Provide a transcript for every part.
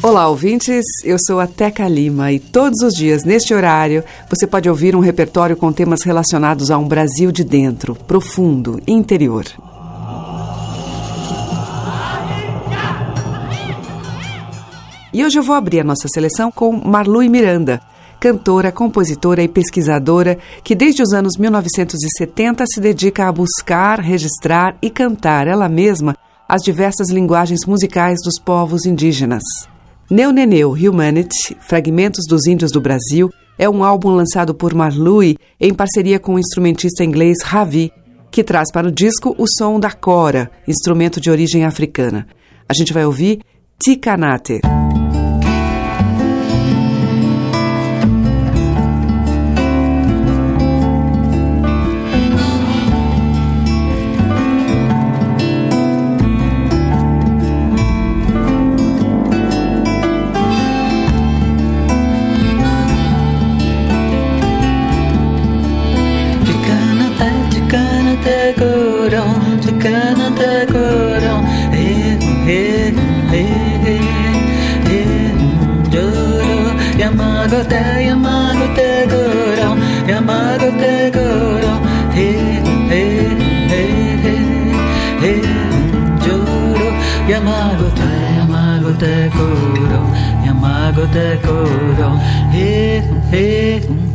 Olá, ouvintes. Eu sou a Teca Lima e todos os dias, neste horário, você pode ouvir um repertório com temas relacionados a um Brasil de dentro, profundo, interior. E hoje eu vou abrir a nossa seleção com Marlui Miranda, cantora, compositora e pesquisadora que desde os anos 1970 se dedica a buscar, registrar e cantar ela mesma as diversas linguagens musicais dos povos indígenas. Neuneneu Humanity, Fragmentos dos Índios do Brasil, é um álbum lançado por Marlui em parceria com o instrumentista inglês Ravi, que traz para o disco o som da cora, instrumento de origem africana. A gente vai ouvir Tikanate. Yamagote, Yamagote Kuro, Yamagote Kuro, He, He,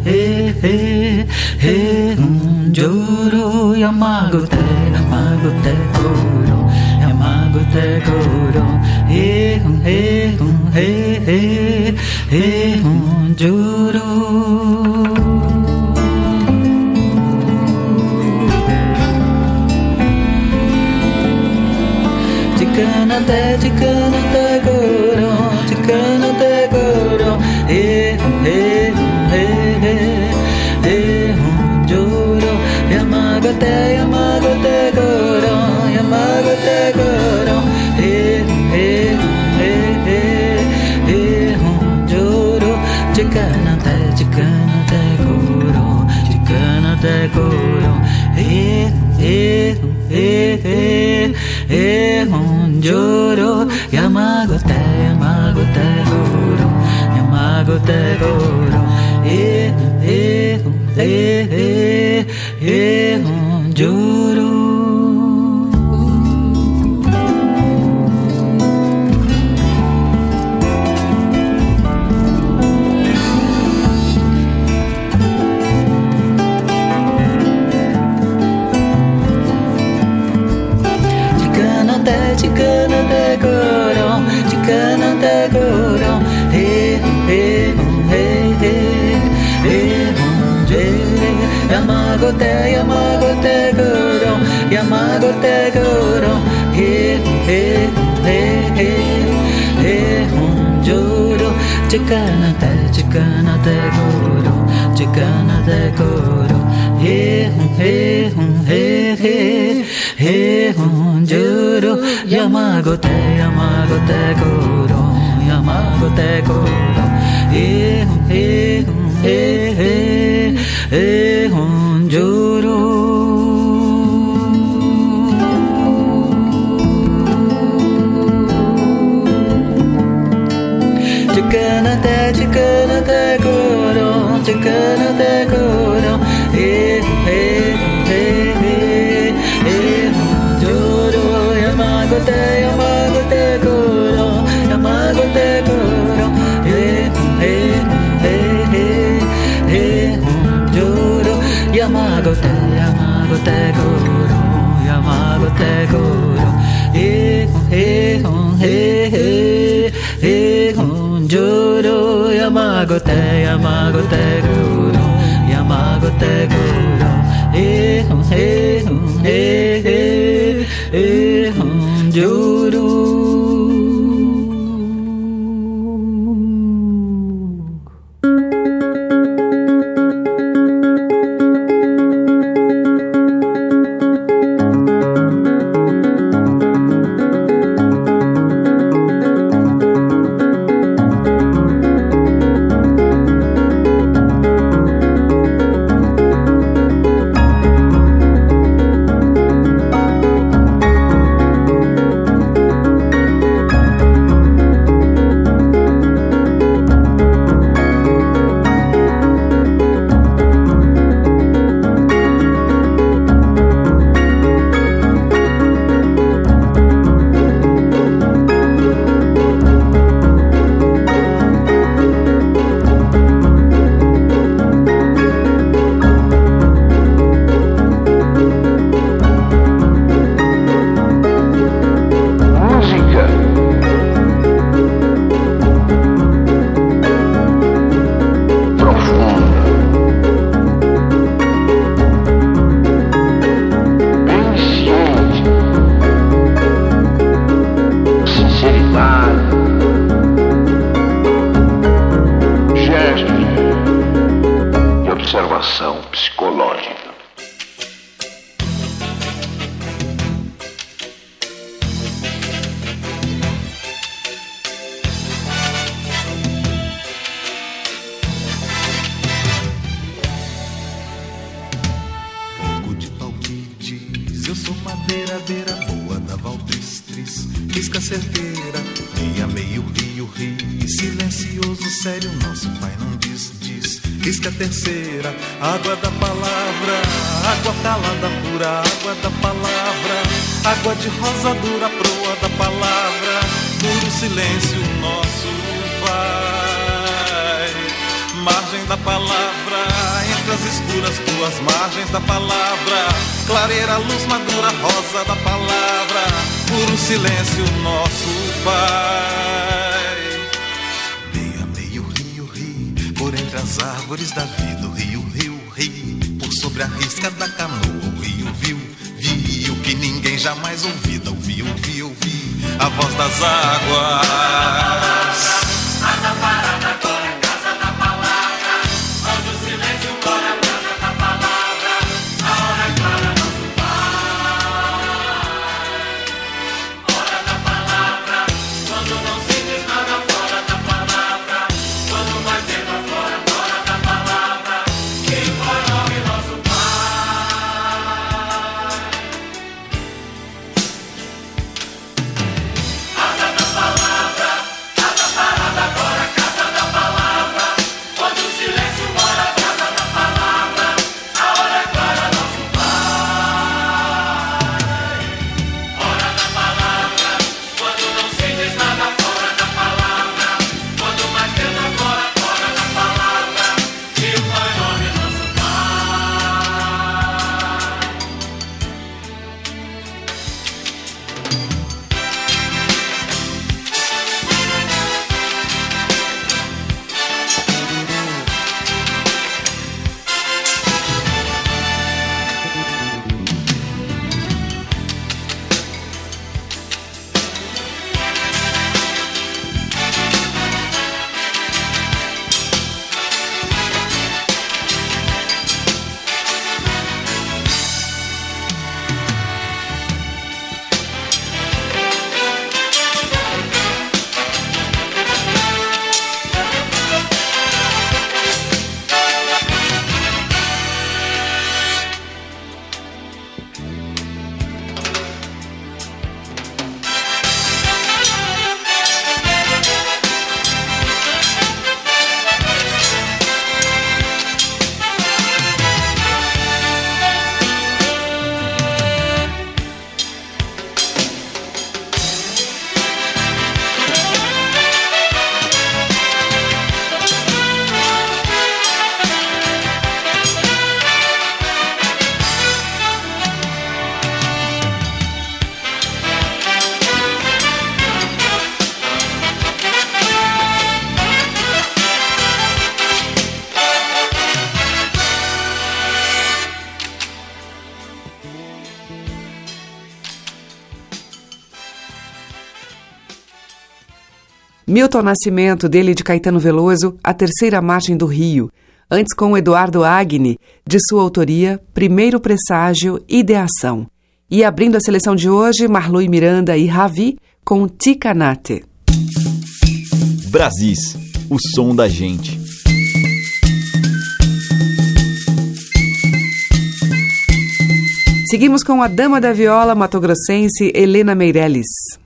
He, He, He, Juro, Yamagote, Yamagote Kuro, Yamagote Kuro, He, He, He, He, He, Juro. Chicana lloro Yamagote, Yamagote goro Yamagote goro Eh, eh, eh, eh, eh, lloro yamago te, yamago te coro, yamago te coro, eh, eh, eh, eh, eh, lloro, chicana te, chicana te coro, chicana te coro, eh, eh, eh, eh, eh, lloro, yamago te, yamago te coro, yamago te coro, eh, eh, eh, honjuro. Chicken a day, chicken a day, good, oh, chicken. ごて山ごてごろ山ごてごろへほんへほんへへへほんじょろ山ごて山ごてごろ山ごてごろへほんへほんへへへほんじょろ sobre a risca da canoa, o rio viu, viu que ninguém jamais ouvida, ouviu, ouviu, ouviu, a voz das águas. Milton Nascimento, dele de Caetano Veloso, A Terceira Margem do Rio. Antes com Eduardo Agni, de sua autoria, Primeiro Presságio, Ideação. E abrindo a seleção de hoje, Marlui Miranda e Ravi, com Ticanate. Brasis, o som da gente. Seguimos com a dama da viola matogrossense Helena Meirelles.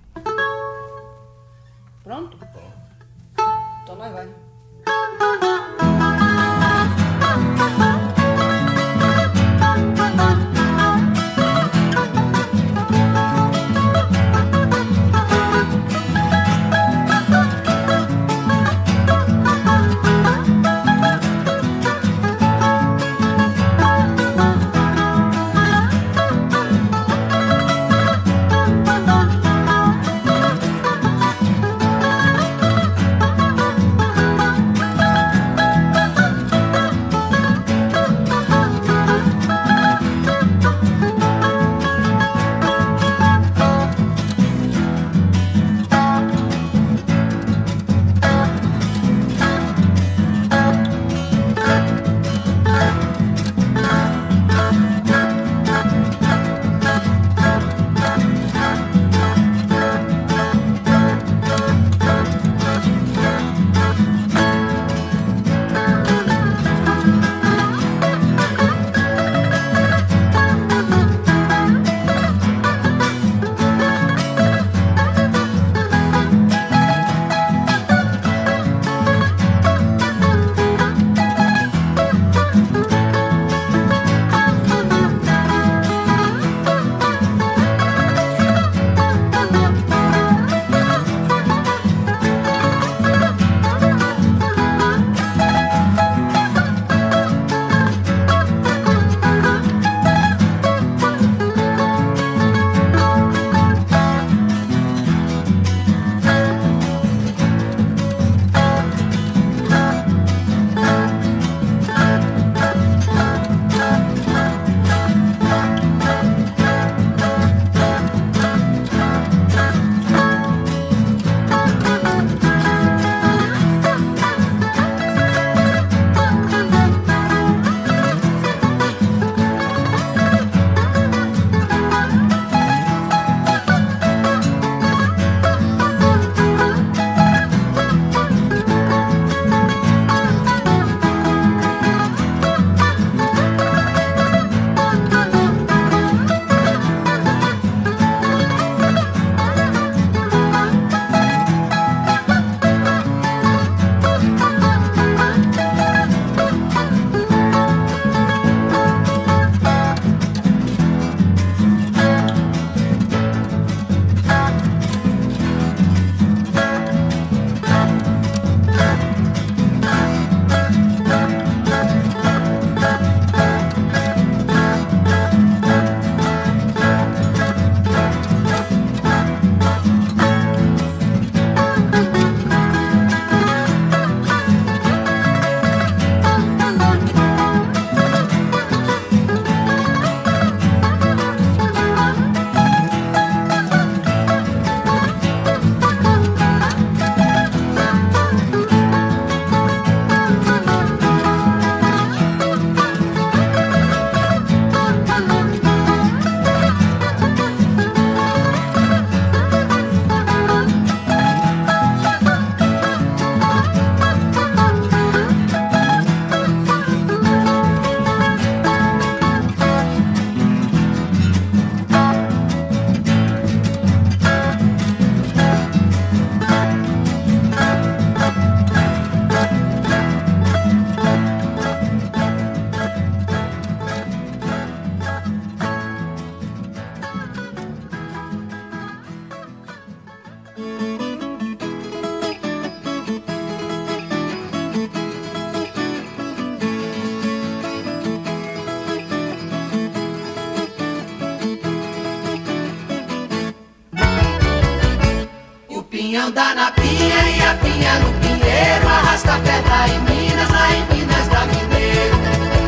Dá na pinha e a pinha no pinheiro. Arrasta pedra em Minas, lá em Minas da Mineiro.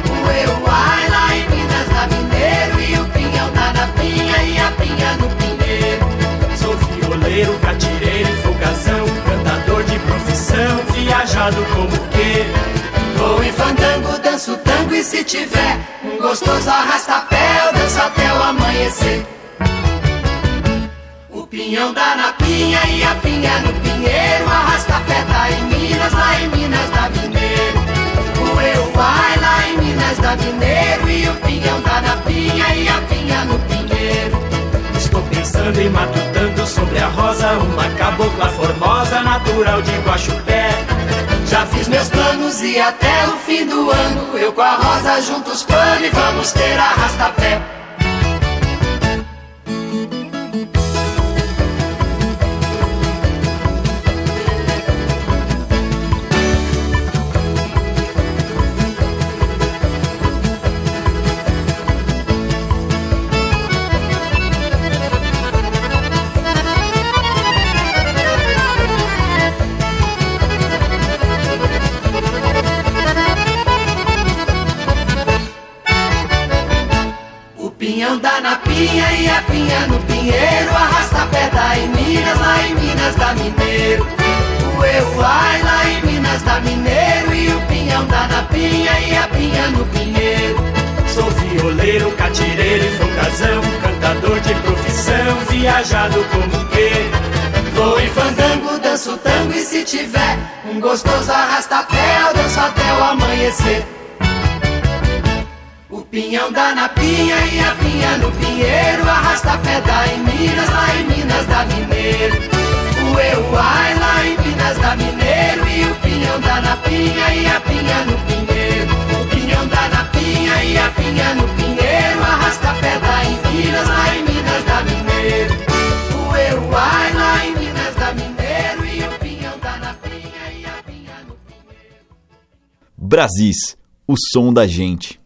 O eu ai lá em Minas da Mineiro. E o pinhão dá na pinha e a pinha no pinheiro. Sou violeiro, catireiro, folgazão, cantador de profissão, viajado como que. Vou em fandango, danço tango e se tiver um gostoso arrasta-pé, eu danço até o amanhecer. Pinhão dá na pinha e a pinha no pinheiro, arrasta-pé tá em Minas, lá em Minas da Mineiro. O eu vai lá em Minas da Mineiro e o pinhão dá na pinha e a pinha no pinheiro. Estou pensando em matutando sobre a rosa, uma cabocla formosa, natural de Guaxupé. Já fiz meus planos e até o fim do ano eu com a rosa junto os panos e vamos ter arrasta-pé. Pinha e a pinha no pinheiro Arrasta pedra em Minas, lá em Minas da Mineiro. O eu ai lá em Minas da Mineiro E o pinhão dá na pinha e a pinha no pinheiro. Sou violeiro, catireiro e folgazão, cantador de profissão, viajado como que. Vou em fandango, danço tango e se tiver Um gostoso arrasta-pé, eu danço até o amanhecer pinhão dá na pinha e a pinha no pinheiro Arrasta-pé dá em Minas, lá em Minas da Mineiro. O eu ai lá em Minas da Mineiro E o pinhão dá na pinha e a pinha no pinheiro. O pinhão dá na pinha e a pinha no pinheiro Arrasta-pé dá em Minas, lá em Minas da Mineiro. O eu ai lá em Minas da Mineiro E o pinhão dá na pinha e a pinha no pinheiro. Brasis, o som da gente.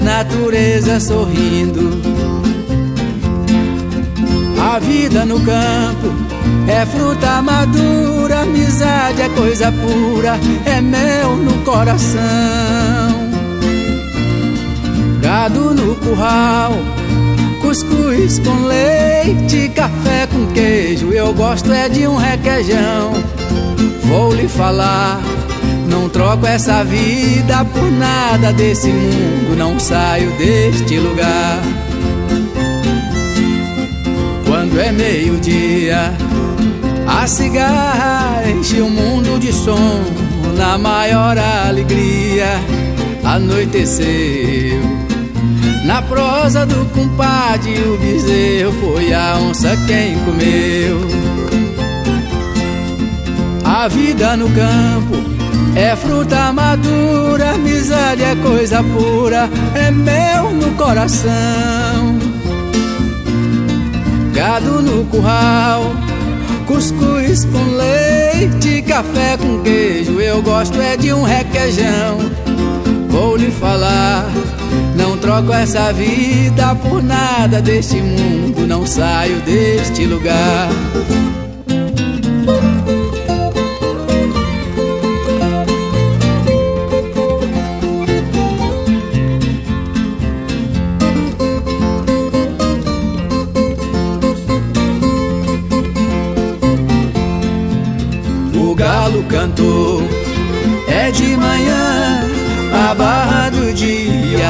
Natureza sorrindo. A vida no campo é fruta madura, amizade é coisa pura, é mel no coração. Gado no curral, cuscuz com leite, café com queijo, eu gosto é de um requeijão. Vou lhe falar, não troco essa vida por nada desse mundo, não saio deste lugar quando é meio-dia. A cigarra enche o mundo de som, na maior alegria. Anoiteceu. Na prosa do compadre, o bezerro foi a onça quem comeu. A vida no campo é fruta madura, amizade é coisa pura, é mel no coração gado no curral, cuscuz com leite, café com queijo. Eu gosto é de um requeijão. Vou lhe falar, não troco essa vida por nada deste mundo, não saio deste lugar.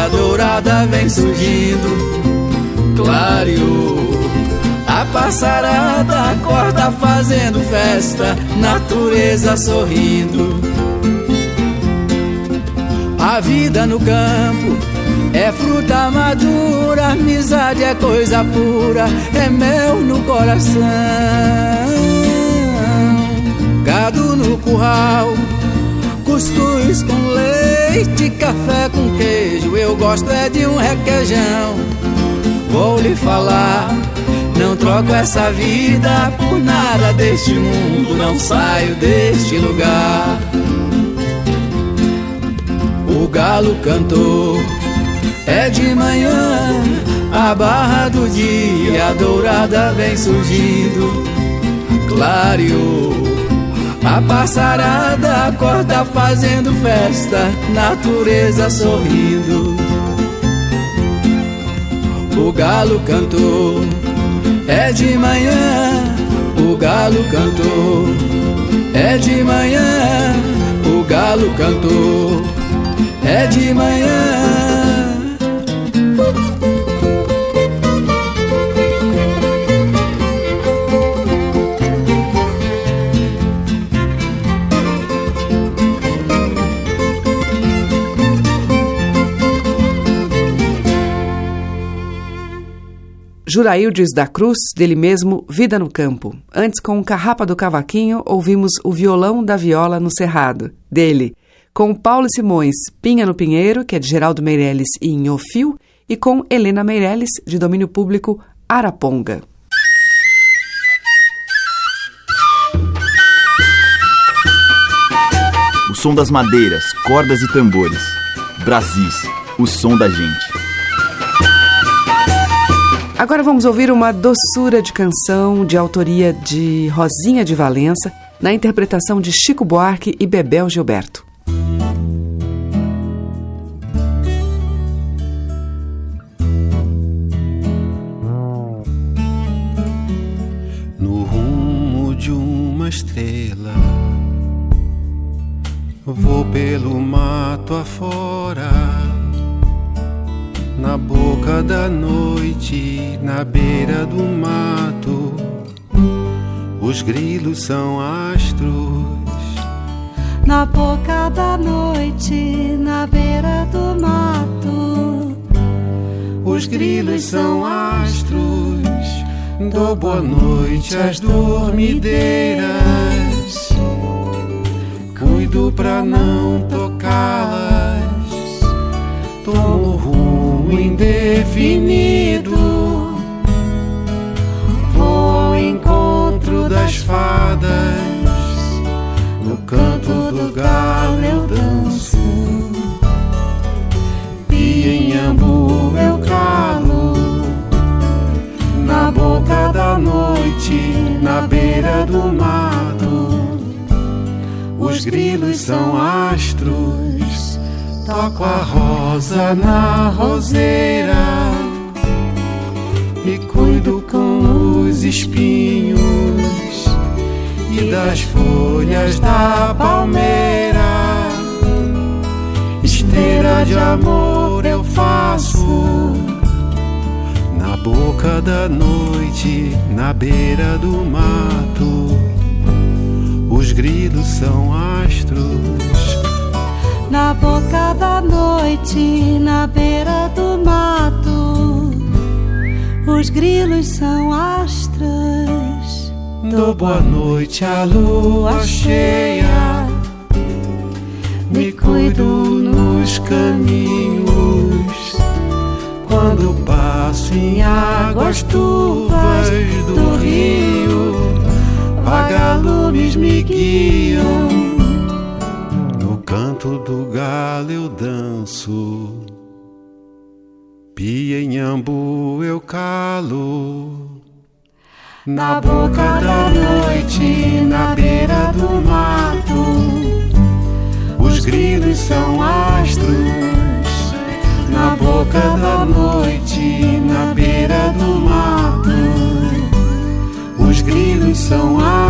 Dourada vem surgindo. Clareou, a passarada acorda fazendo festa, natureza sorrindo. A vida no campo é fruta madura, amizade é coisa pura, é mel no coração gado no curral, cuscuz com leite, café com queijo. Eu gosto é de um requeijão. Vou lhe falar, não troco essa vida por nada deste mundo, não saio deste lugar. O galo cantou, é de manhã, a barra do dia dourada vem surgindo, clareou a passarada acorda fazendo festa, natureza sorrindo. O galo cantou, é de manhã. O galo cantou, é de manhã. O galo cantou, é de manhã. Juraildes da Cruz, dele mesmo, Vida no Campo. Antes, com o Carrapa do Cavaquinho, ouvimos O Violão da Viola no Cerrado, dele. Com Paulo Simões, Pinha no Pinheiro, que é de Geraldo Meirelles e Inhofio, e com Helena Meirelles, de domínio público, Araponga. O som das madeiras, cordas e tambores. Brasis, o som da gente. Agora vamos ouvir uma doçura de canção de autoria de Rosinha de Valença, na interpretação de Chico Buarque e Bebel Gilberto. No rumo de uma estrela, vou pelo mato afora na boca da noite, na beira do mato, os grilos são astros. Na boca da noite, na beira do mato, os grilos são astros. Dou boa noite às dormideiras, cuido pra não tocá-las. Tomo indefinido. Vou encontro das fadas, no canto do galo eu danço, e em ambu eu calo, na boca da noite, na beira do mato. Os grilos são astros Toco a rosa na roseira. Me cuido com os espinhos e das folhas da palmeira. Esteira de amor eu faço na boca da noite, na beira do mato. Os grilos são astros. Na boca da noite, na beira do mato, os grilos são astros. Dou boa noite à lua cheia. Me cuido nos caminhos. Quando passo em águas turvas do rio, vagalumes me guiam. Canto do galo eu danço. Pia em ambu eu calo. Na boca da noite, na beira do mato, os grilos são astros. Na boca da noite, na beira do mato, os grilos são astros.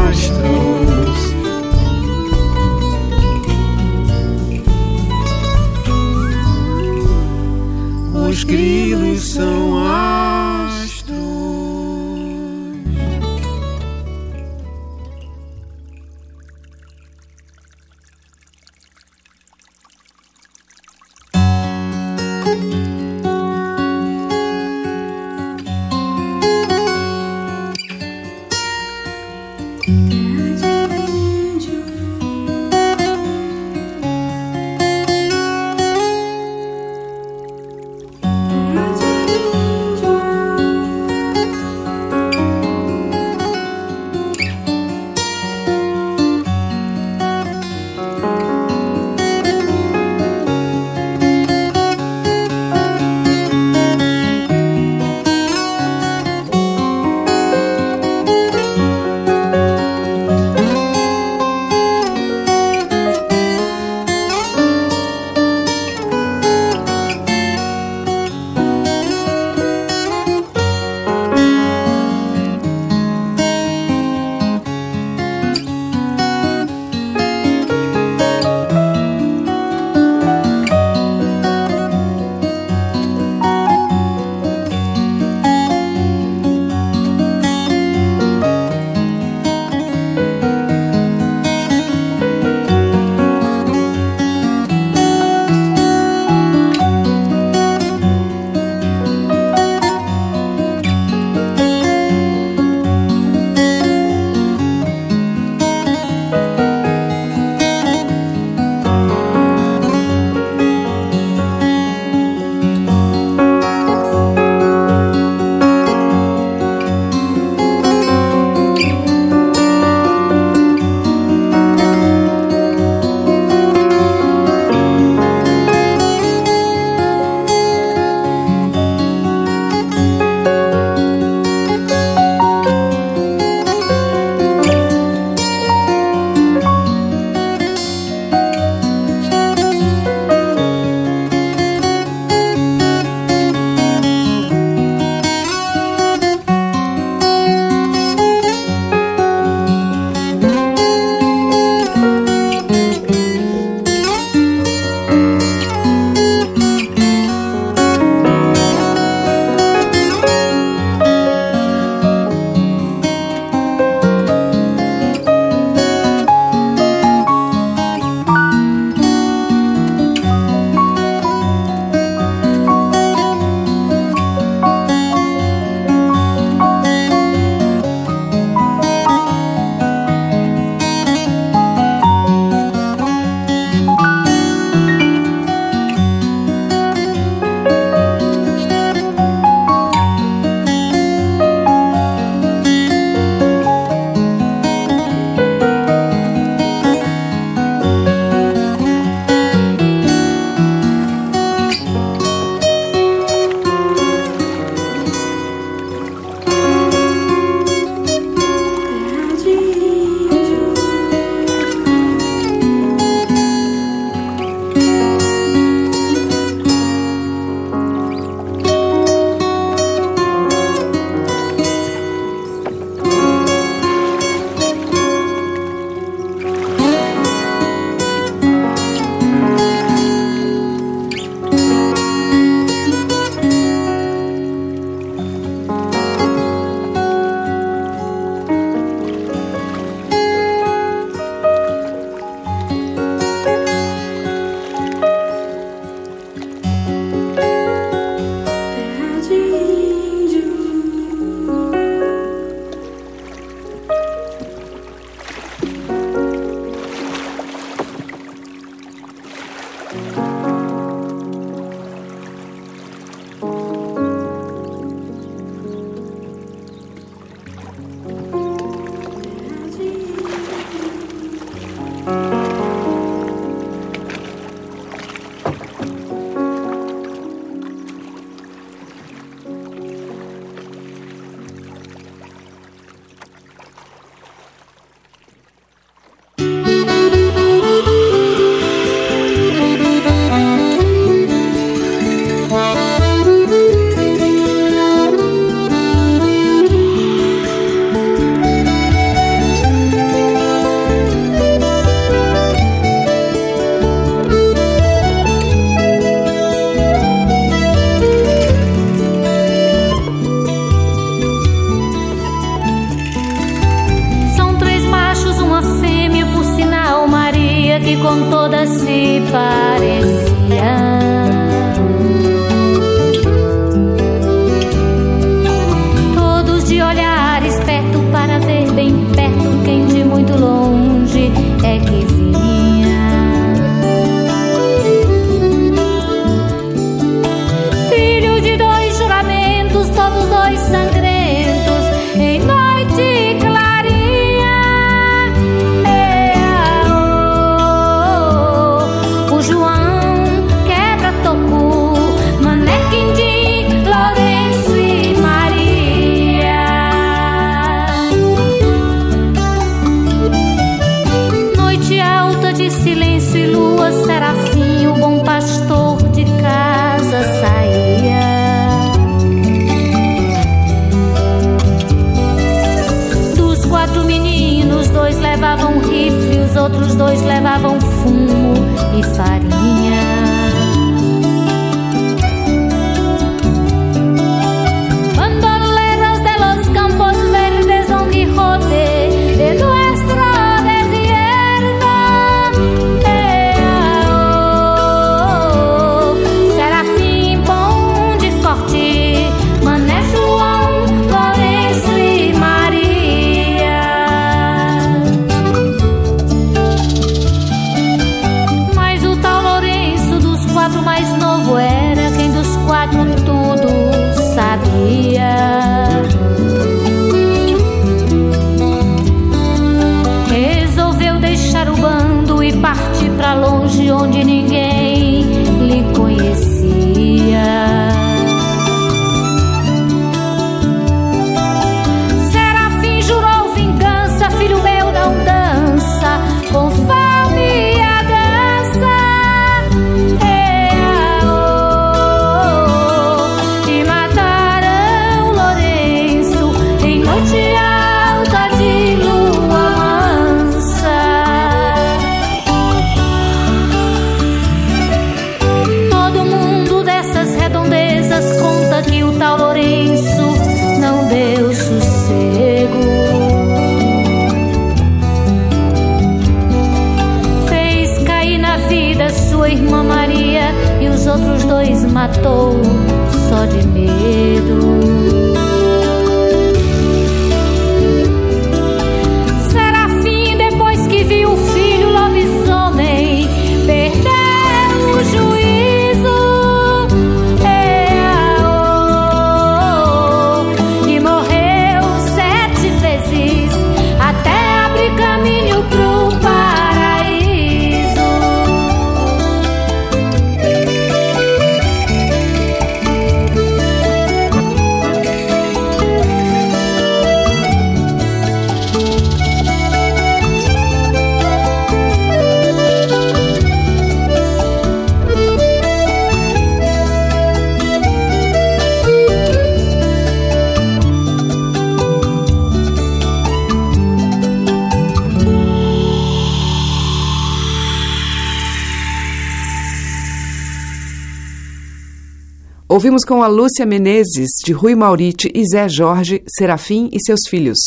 Ouvimos com a Lúcia Menezes, de Rui Maurite e Zé Jorge, Serafim e seus filhos.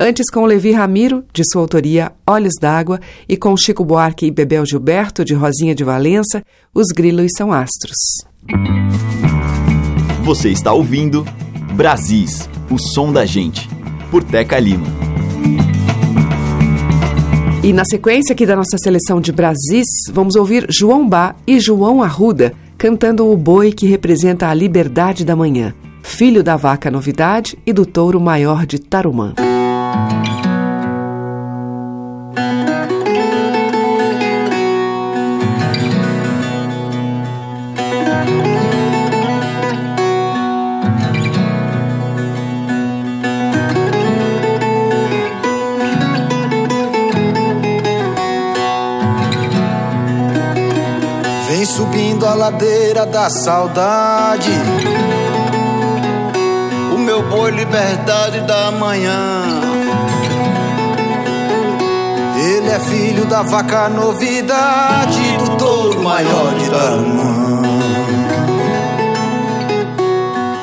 Antes com Levi Ramiro, de sua autoria Olhos d'Água, e com Chico Buarque e Bebel Gilberto, de Rosinha de Valença, Os Grilos São Astros. Você está ouvindo Brasis, o som da gente, por Teca Lima. E na sequência aqui da nossa seleção de Brasis, vamos ouvir João Bá e João Arruda, cantando o boi que representa a liberdade da manhã, filho da vaca novidade e do touro maior de Tarumã. Ladeira da saudade. O meu boi, liberdade da manhã. Ele é filho da vaca novidade, do touro maior de Tarumã.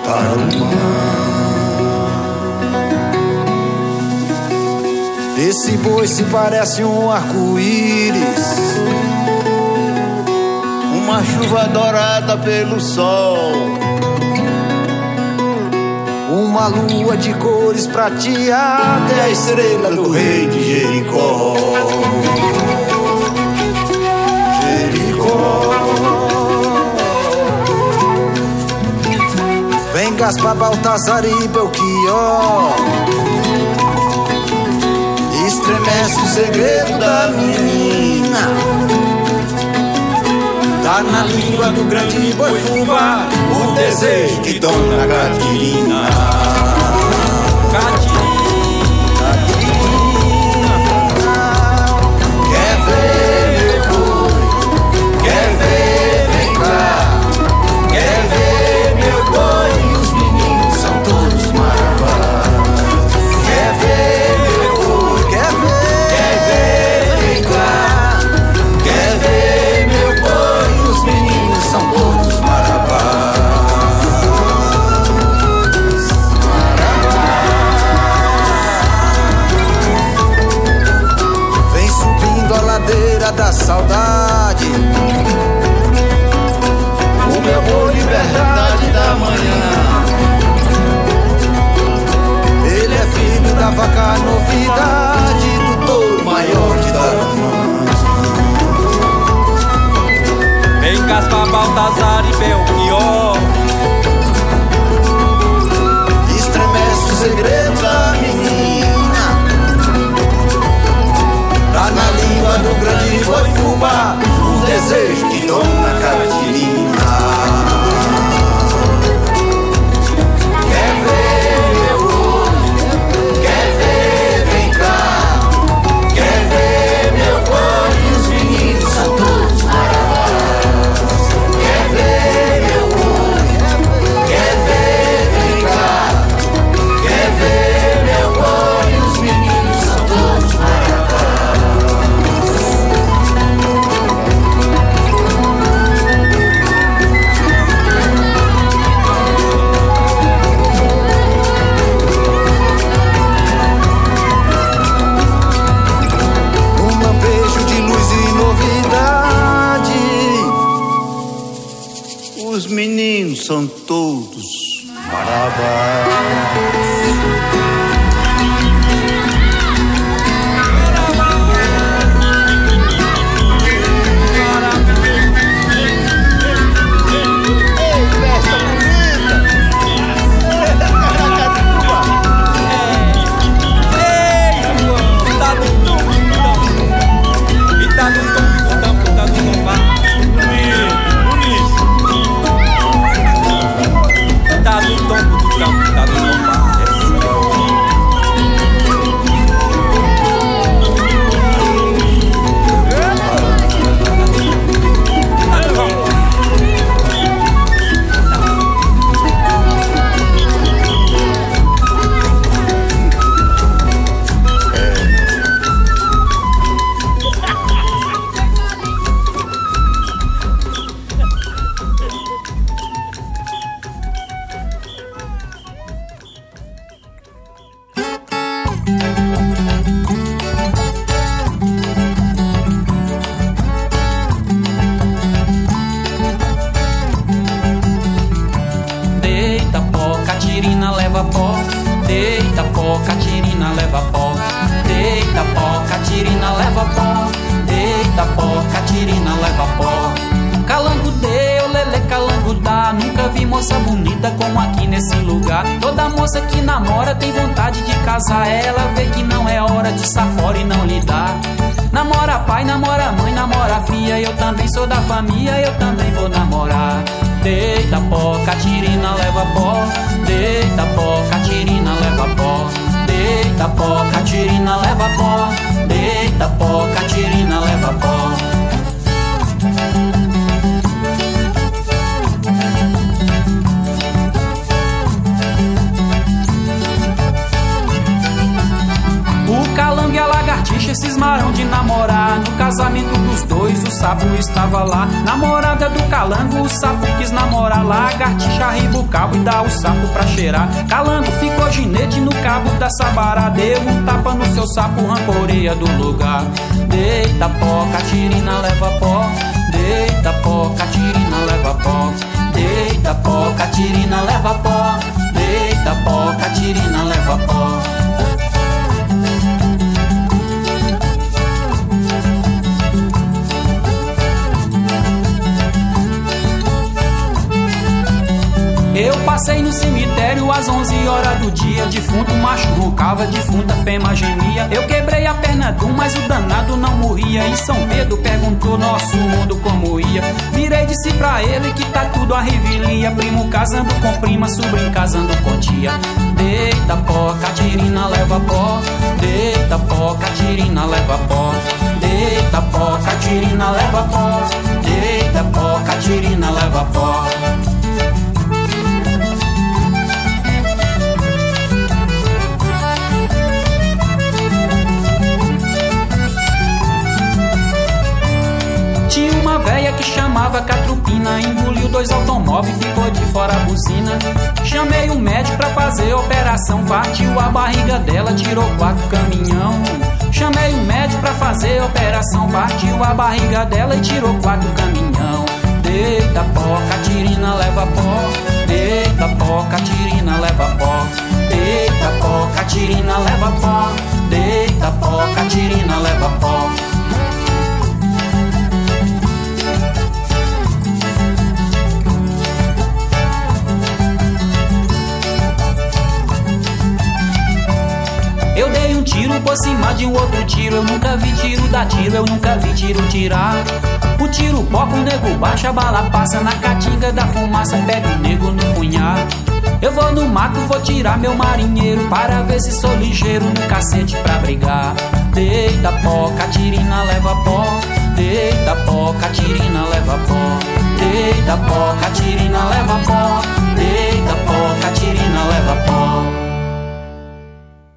Tarumã. Esse boi se parece um arco-íris uma chuva dourada pelo sol. Uma lua de cores prateada é a estrela do rei de Jericó. Jericó. Vem Gaspar, Baltazar e Belchior Estremece o segredo da menina Tá na língua do grande boi fubá O desejo de Dona Catirina Catirina O desejo de Dona meninos casar. Ela vê que não é hora de estar fora e não lidar. Namora pai, namora mãe, namora filha. Eu também sou da família, eu também vou namorar. Deita pó, Catirina leva pó. Deita pó, Catirina leva pó. Deita pó, Catirina leva pó. Deita pó, Catirina leva pó. Lagartixa cismaram de namorar. No casamento dos dois, o sapo estava lá. Namorada do calango, o sapo quis namorar. Lagartixa arriba o cabo e dá o sapo pra cheirar. Calango ficou ginete no cabo da sabará. Deu um tapa no seu sapo, rancoreia do lugar. Deita pó, Catirina leva pó. Deita pó, Catirina leva pó. Deita pó, Catirina leva pó. Deita pó, Catirina leva pó. Eu passei no cemitério às 11 horas do dia. Defunto macho defunta fêmea gemia. Eu quebrei a perna do, mas o danado não morria. E São Pedro perguntou nosso mundo como ia. Virei disse pra ele que tá tudo a revelia. Primo casando com prima, sobrinho casando com tia. Deita pó, Catirina leva pó. Deita pó, Catirina leva pó. Deita pó, Catirina leva pó. Deita pó, Catirina leva pó. Véia que chamava Catrupina Engoliu dois automóveis, ficou de fora a buzina. Chamei um médico pra fazer operação Partiu a barriga dela, tirou quatro caminhão. Chamei um médico pra fazer operação Partiu a barriga dela e tirou quatro caminhão. Deita pó, Catirina leva pó. Deita pó, Catirina leva pó. Deita pó, Catirina leva pó. Deita pó, Catirina leva pó Eu dei um tiro por cima de um outro tiro. Eu nunca vi tiro dar tiro, eu nunca vi tiro tirar. O tiro poca, o nego baixa, a bala passa na caatinga da fumaça, pega o nego no punhal. Eu vou no mato, vou tirar meu marinheiro para ver se sou ligeiro no cacete pra brigar. Deita pó, Catirina leva pó. Deita pó, Catirina leva pó. Deita pó, Catirina leva pó. Deita pó, Catirina leva pó.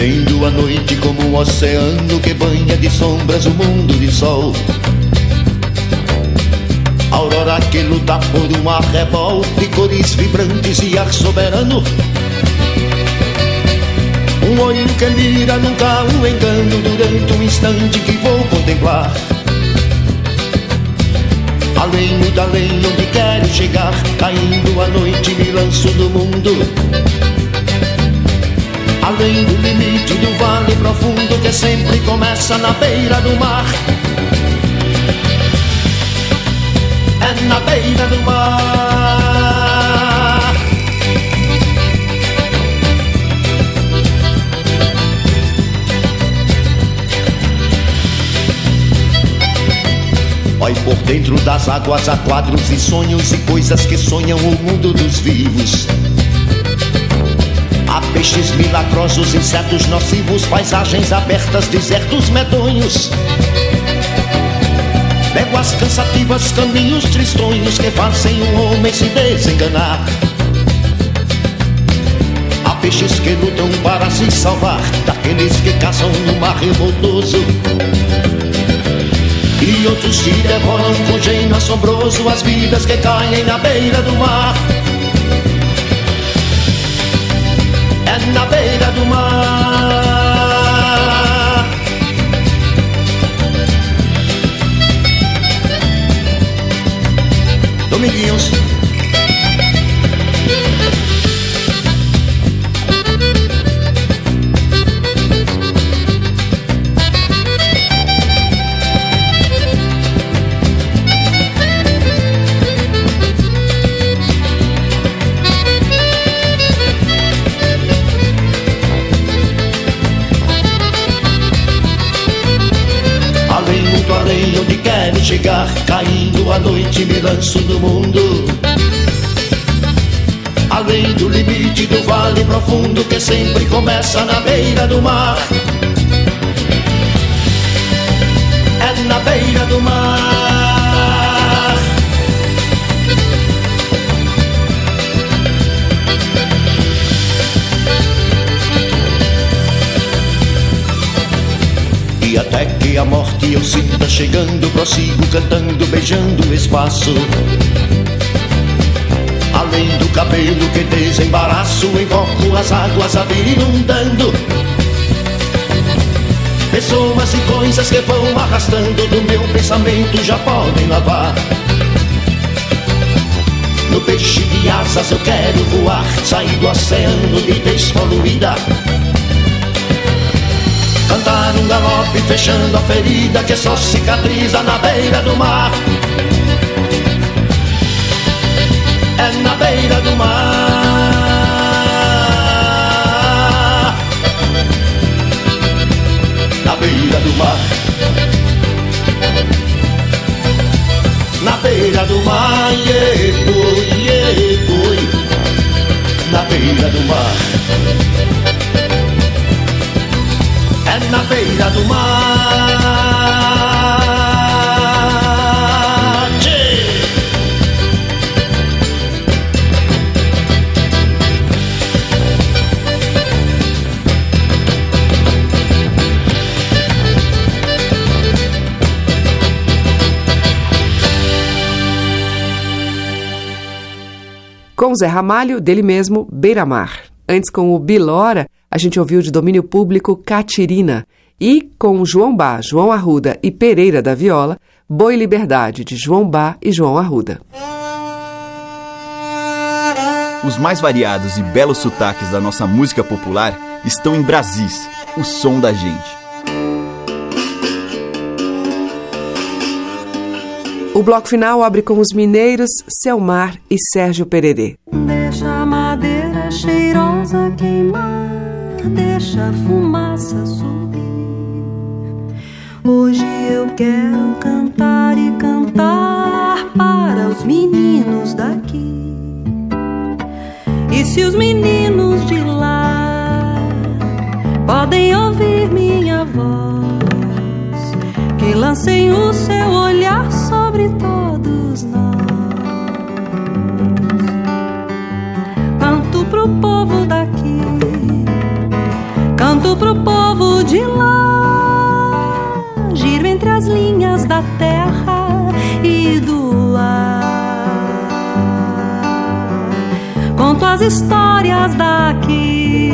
Eu entendo a noite como um oceano que banha de sombras o mundo de sol. Aurora que luta por um arrebol de cores vibrantes e ar soberano. Um olho que mira nunca um engano durante um instante que vou contemplar. Além do além onde quero chegar, caindo a noite me lanço no mundo. Além do limite do vale profundo que sempre começa na beira do mar. É na beira do mar. Vai por dentro das águas há quadros e sonhos e coisas que sonham o mundo dos vivos. Há peixes milagrosos, insetos nocivos, paisagens abertas, desertos medonhos. Léguas cansativas, caminhos tristonhos que fazem o homem se desenganar. Há peixes que lutam para se salvar daqueles que caçam no mar revoltoso. E outros que devoram com gênio assombroso as vidas que caem na beira do mar. É na beira do mar. Dominguinhos. Chegar Caindo a noite, me lanço no mundo. Além do limite do vale profundo Que sempre começa na beira do mar. É na beira do mar a morte eu sinta chegando Prossigo cantando, beijando o espaço. Além do cabelo que desembaraço Invoco as águas a vir inundando. Pessoas e coisas que vão arrastando Do meu pensamento já podem lavar no peixe de asas eu quero voar Sair do oceano de despoluída Cantar um galope fechando a ferida Que só cicatriza na beira do mar. É na beira do mar. Na beira do mar. Na beira do mar, yeah, yeah, na beira do mar. Na beira do mar. Com Zé Ramalho, dele mesmo, Beira Mar. Antes, com o Bilora, a gente ouviu de domínio público Catirina. E com João Bá, João Arruda e Pereira da Viola, Boi Liberdade, de João Bá e João Arruda. Os mais variados e belos sotaques da nossa música popular estão em Brasis, o som da gente. O bloco final abre com os mineiros Selmar e Sérgio Pererê. Deixa a madeira cheirosa queimar, deixa a fumaça subir. Hoje eu quero cantar e cantar para os meninos daqui. E se os meninos de lá podem ouvir minha voz, que lancem o seu olhar sobre todos nós. Canto pro povo daqui, pro povo de lá. Giro entre as linhas da terra e do ar. Conto as histórias daqui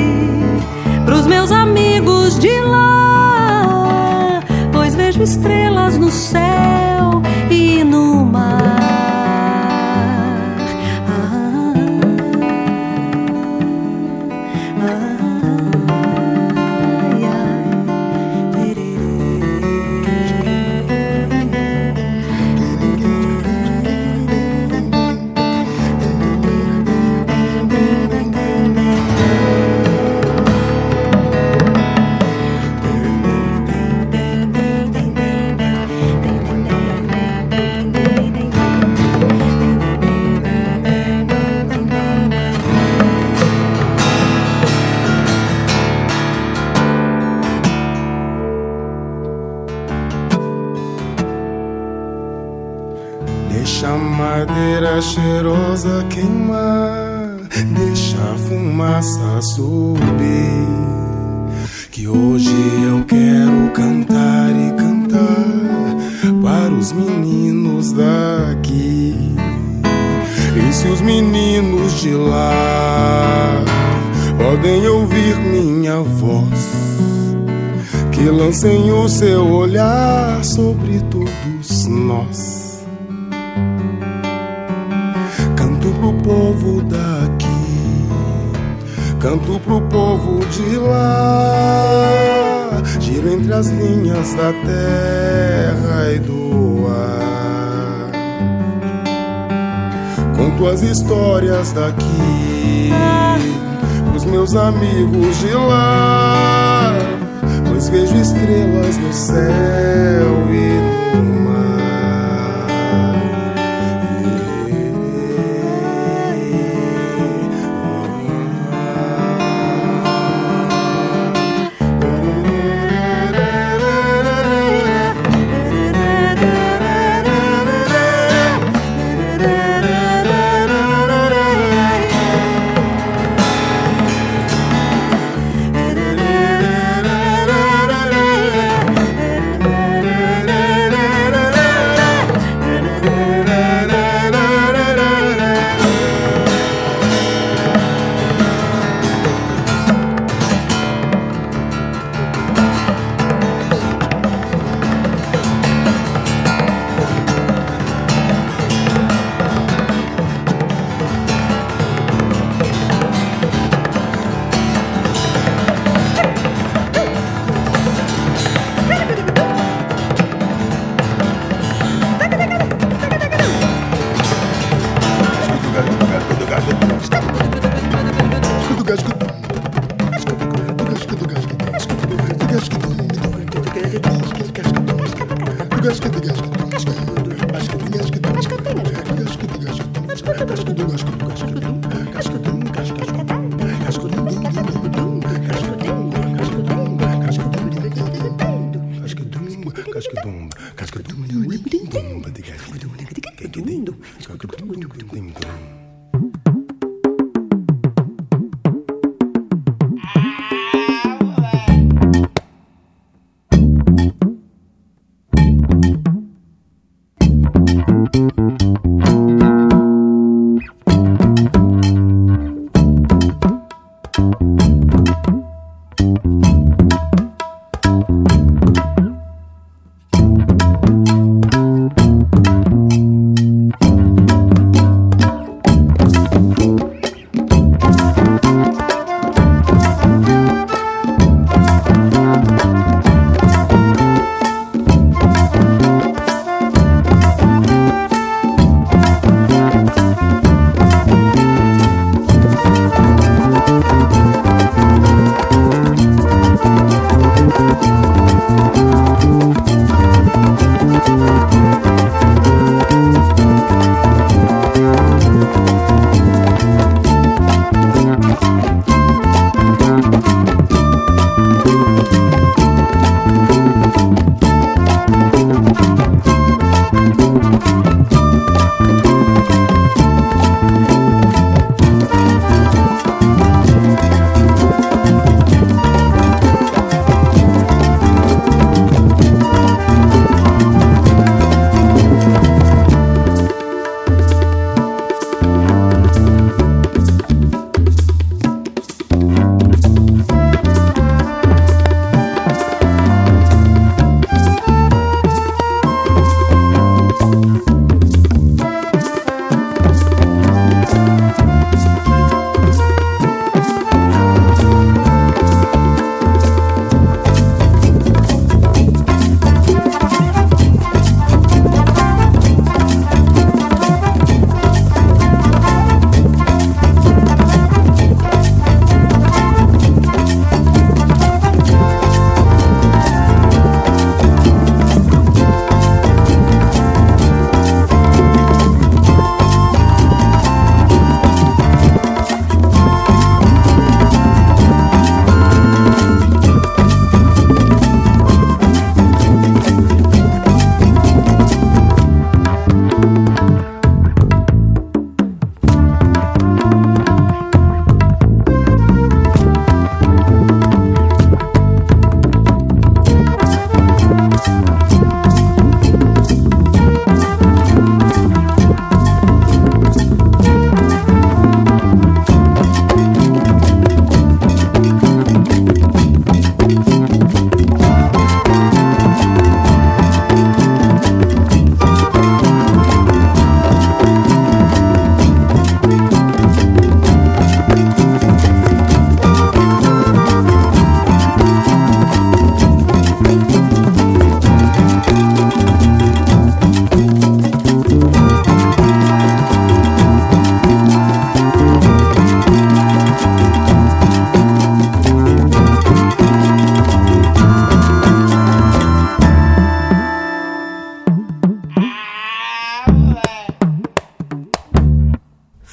pros meus amigos de lá, pois vejo estrelas no céu e no mar.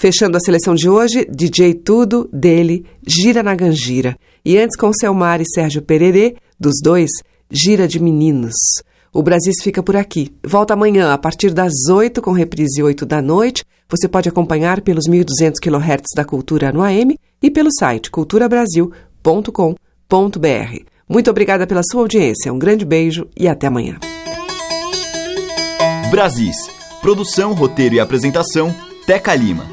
Fechando a seleção de hoje, DJ Tudo, dele, Gira na Gangira. E antes com Selmar e Sérgio Pererê, dos dois, Gira de Meninos. O Brasis fica por aqui. Volta amanhã, a partir das 8, com reprise 8 da noite. Você pode acompanhar pelos 1.200 kHz da Cultura no AM e pelo site culturabrasil.com.br. Muito obrigada pela sua audiência. Um grande beijo e até amanhã. Brasis. Produção, roteiro e apresentação, Teca Lima.